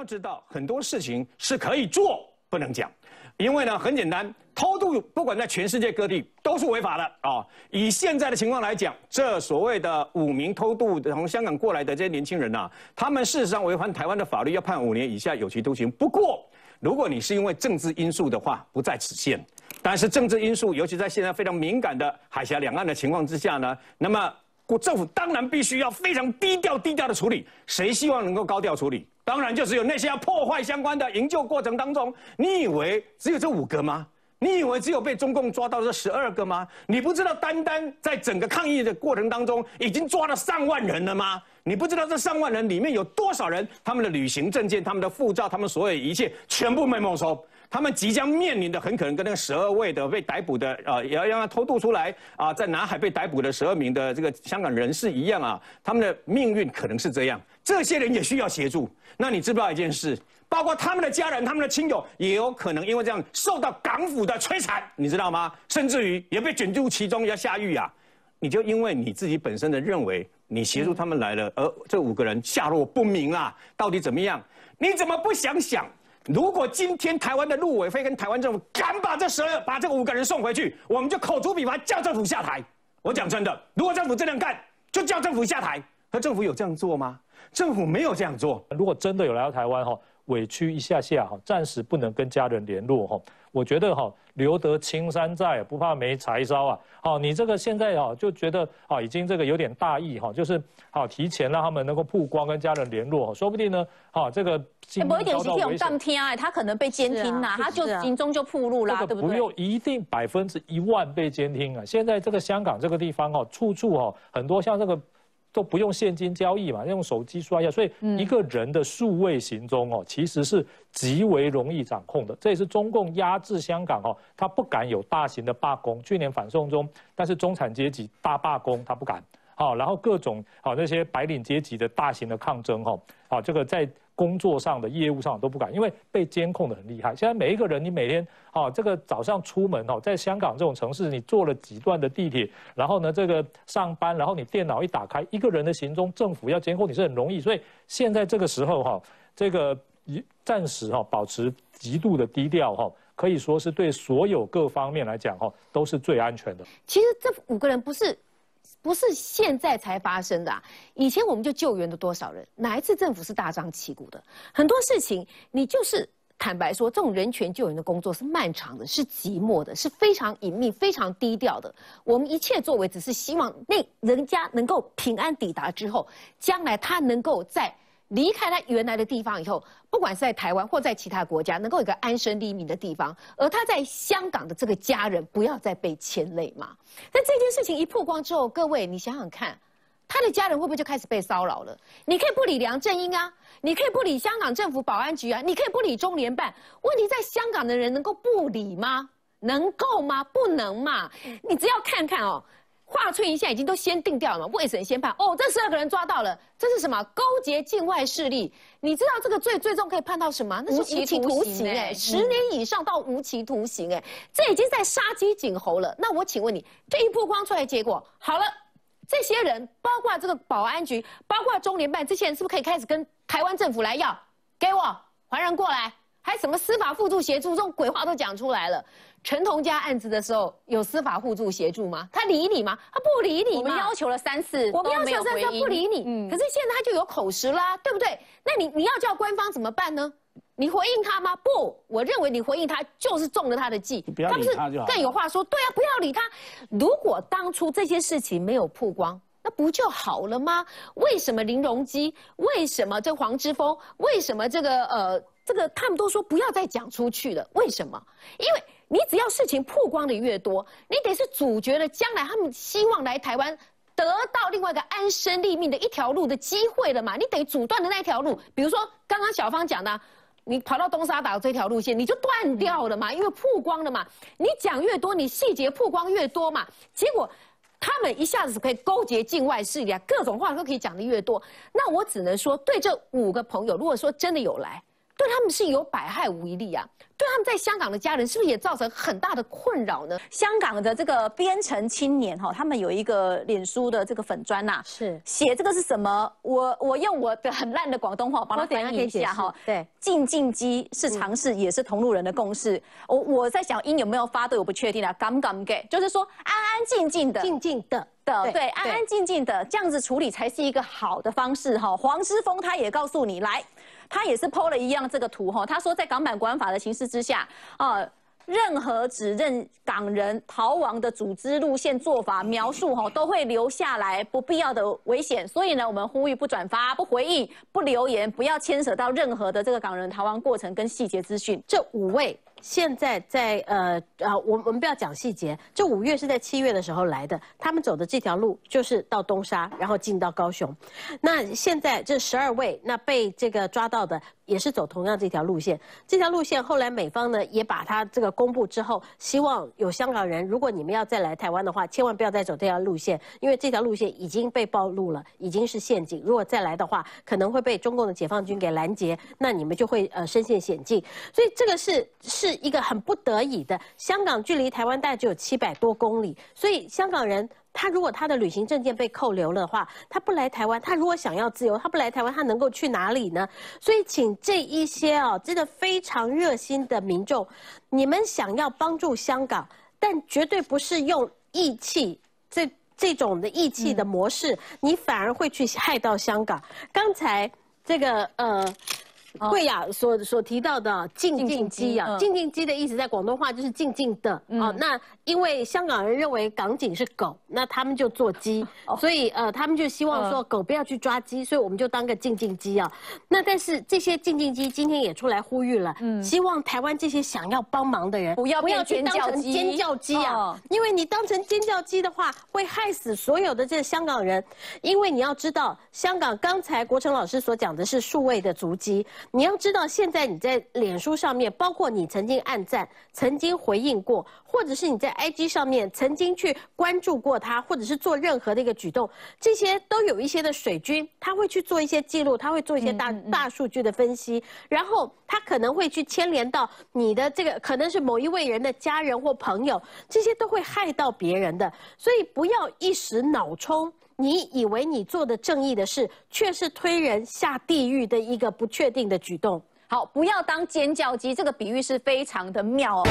要知道很多事情是可以做，不能讲，因为呢很简单，偷渡不管在全世界各地都是违法的啊。以现在的情况来讲，这所谓的五名偷渡从香港过来的这些年轻人呐，他们事实上违反台湾的法律，要判五年以下有期徒刑。不过，如果你是因为政治因素的话，不在此限。但是政治因素，尤其在现在非常敏感的海峡两岸的情况之下呢，那么。国政府当然必须要非常低调、低调的处理。谁希望能够高调处理？当然就只有那些要破坏相关的营救过程当中。你以为只有这五个吗？你以为只有被中共抓到这十二个吗？你不知道单单在整个抗议的过程当中，已经抓了上万人了吗？你不知道这上万人里面有多少人，他们的旅行证件、他们的护照、他们所有一切全部被没收。他们即将面临的很可能跟那个十二位的被逮捕的啊，也要让他偷渡出来啊，在南海被逮捕的十二名的这个香港人士一样啊，他们的命运可能是这样。这些人也需要协助。那你知不知道一件事？包括他们的家人、他们的亲友，也有可能因为这样受到港府的摧残，你知道吗？甚至于也被卷入其中要下狱啊！你就因为你自己本身的认为，你协助他们来了，而这五个人下落不明啊，到底怎么样？你怎么不想想？如果今天台湾的陆委会跟台湾政府敢把这十二把这五个人送回去，我们就口诛笔伐，叫政府下台。我讲真的，如果政府这样干，就叫政府下台。可政府有这样做吗？政府没有这样做。如果真的有来到台湾哈，委屈一下下哈，暂时不能跟家人联络哈。我觉得哈，留得青山在，不怕没柴烧啊。好，你这个现在哈就觉得啊，已经这个有点大意哈，就是好提前让他们能够曝光跟家人联络，说不定呢，好这个某一点是这种当天啊，他可能被监听呐，他就心中就暴露啦，对不对？不用一定百分之一万被监听啊。现在这个香港这个地方哦，处处哦很多像这个。都不用现金交易嘛，用手机刷一下，所以一个人的数位行踪哦，其实是极为容易掌控的。这也是中共压制香港哦，他不敢有大型的罢工。去年反送中，但是中产阶级大罢工他不敢。好，然后各种好那些白领阶级的大型的抗争哈，好这个在。工作上的业务上都不敢，因为被监控的很厉害。现在每一个人，你每天啊，这个早上出门哦，在香港这种城市，你坐了几段的地铁，然后呢，这个上班，然后你电脑一打开，一个人的行踪，政府要监控你是很容易。所以现在这个时候哈，这个暂时哈保持极度的低调哈，可以说是对所有各方面来讲哈都是最安全的。其实这五个人不是。不是现在才发生的，啊以前我们就救援了多少人？哪一次政府是大张旗鼓的？很多事情你就是坦白说，这种人权救援的工作是漫长的，是寂寞的，是非常隐秘、非常低调的。我们一切作为，只是希望那人家能够平安抵达之后，将来他能够在。离开他原来的地方以后，不管是在台湾或在其他国家，能够有个安身立命的地方，而他在香港的这个家人不要再被牵累嘛。但这件事情一曝光之后，各位你想想看，他的家人会不会就开始被骚扰了？你可以不理梁振英啊，你可以不理香港政府保安局啊，你可以不理中联办，问题在香港的人能够不理吗？能够吗？不能嘛。你只要看看哦。华春莹现在已经都先定掉了嘛？未审先判哦，这十二个人抓到了，这是什么？勾结境外势力。你知道这个罪最终可以判到什么？那是无期徒刑哎，十年以上到无期徒刑哎，这已经在杀鸡儆猴了。那我请问你，这一曝光出来结果好了，这些人包括这个保安局，包括中联办，这些人是不是可以开始跟台湾政府来要？给我还人过来，还什么司法互助协助，这种鬼话都讲出来了。陈同佳案子的时候，有司法互助协助吗？他理你吗？他不理你。我们要求了三次，我们要求三次不理你。嗯。可是现在他就有口实啦，对不对？那你你要叫官方怎么办呢？你回应他吗？不，我认为你回应他就是中了他的计。不要理他就好。更有话说，对啊，不要理他。如果当初这些事情没有曝光，那不就好了吗？为什么林荣基？为什么这黄之锋？为什么这个呃这个他们都说不要再讲出去了？为什么？因为。你只要事情曝光的越多，你得是主角的将来他们希望来台湾得到另外一个安身立命的一条路的机会了嘛？你得阻断的那条路，比如说刚刚小芳讲的，你跑到东沙岛这条路线，你就断掉了嘛，因为曝光了嘛。你讲越多，你细节曝光越多嘛，结果他们一下子可以勾结境外势力啊，各种话都可以讲的越多。那我只能说，对这五个朋友，如果说真的有来。对他们是有百害无一利啊。对他们在香港的家人是不是也造成很大的困扰呢？香港的这个边城青年哈，他们有一个脸书的这个粉砖呐，是写这个是什么？我我用我的很烂的广东话帮他翻译一下哈。对，进进机是尝试，也是同路人的共识。我我在想音有没有发对，我不确定啊。敢不敢给，就是说安安静静的，静静的的，对，安安静静的这样子处理才是一个好的方式哈。黄之锋他也告诉你来。他也是 PO 了一样这个图哈，他说在港版国安法的形势之下，啊，任何指认港人逃亡的组织路线做法描述哈，都会留下来不必要的危险，所以呢，我们呼吁不转发、不回应、不留言，不要牵扯到任何的这个港人逃亡过程跟细节资讯。这五位。现在在呃啊，我我们不要讲细节。这五月是在七月的时候来的，他们走的这条路就是到东沙，然后进到高雄。那现在这十二位，那被这个抓到的也是走同样这条路线。这条路线后来美方呢也把它这个公布之后，希望有香港人，如果你们要再来台湾的话，千万不要再走这条路线，因为这条路线已经被暴露了，已经是陷阱。如果再来的话，可能会被中共的解放军给拦截，那你们就会呃身陷险境。所以这个是是。是一个很不得已的，香港距离台湾大概只有七百多公里，所以香港人他如果他的旅行证件被扣留了的话，他不来台湾，他如果想要自由，他不来台湾，他能够去哪里呢？所以请这一些哦，真的非常热心的民众，你们想要帮助香港，但绝对不是用义气这这种的义气的模式，你反而会去害到香港。刚才这个呃。贵雅所所提到的“静静鸡”啊，“静静机”的意思在广东话就是“静静的”啊。那因为香港人认为港警是狗，那他们就做鸡，所以呃，他们就希望说狗不要去抓鸡，所以我们就当个静静鸡啊。那但是这些静静鸡今天也出来呼吁了，希望台湾这些想要帮忙的人不要不要去当成尖叫鸡啊，因为你当成尖叫鸡的话，会害死所有的这香港人。因为你要知道，香港刚才国成老师所讲的是数位的足迹。你要知道，现在你在脸书上面，包括你曾经按赞、曾经回应过，或者是你在 IG 上面曾经去关注过他，或者是做任何的一个举动，这些都有一些的水军，他会去做一些记录，他会做一些大大数据的分析，然后他可能会去牵连到你的这个，可能是某一位人的家人或朋友，这些都会害到别人的，所以不要一时脑冲。你以为你做的正义的事，却是推人下地狱的一个不确定的举动。好，不要当尖叫鸡，这个比喻是非常的妙哦。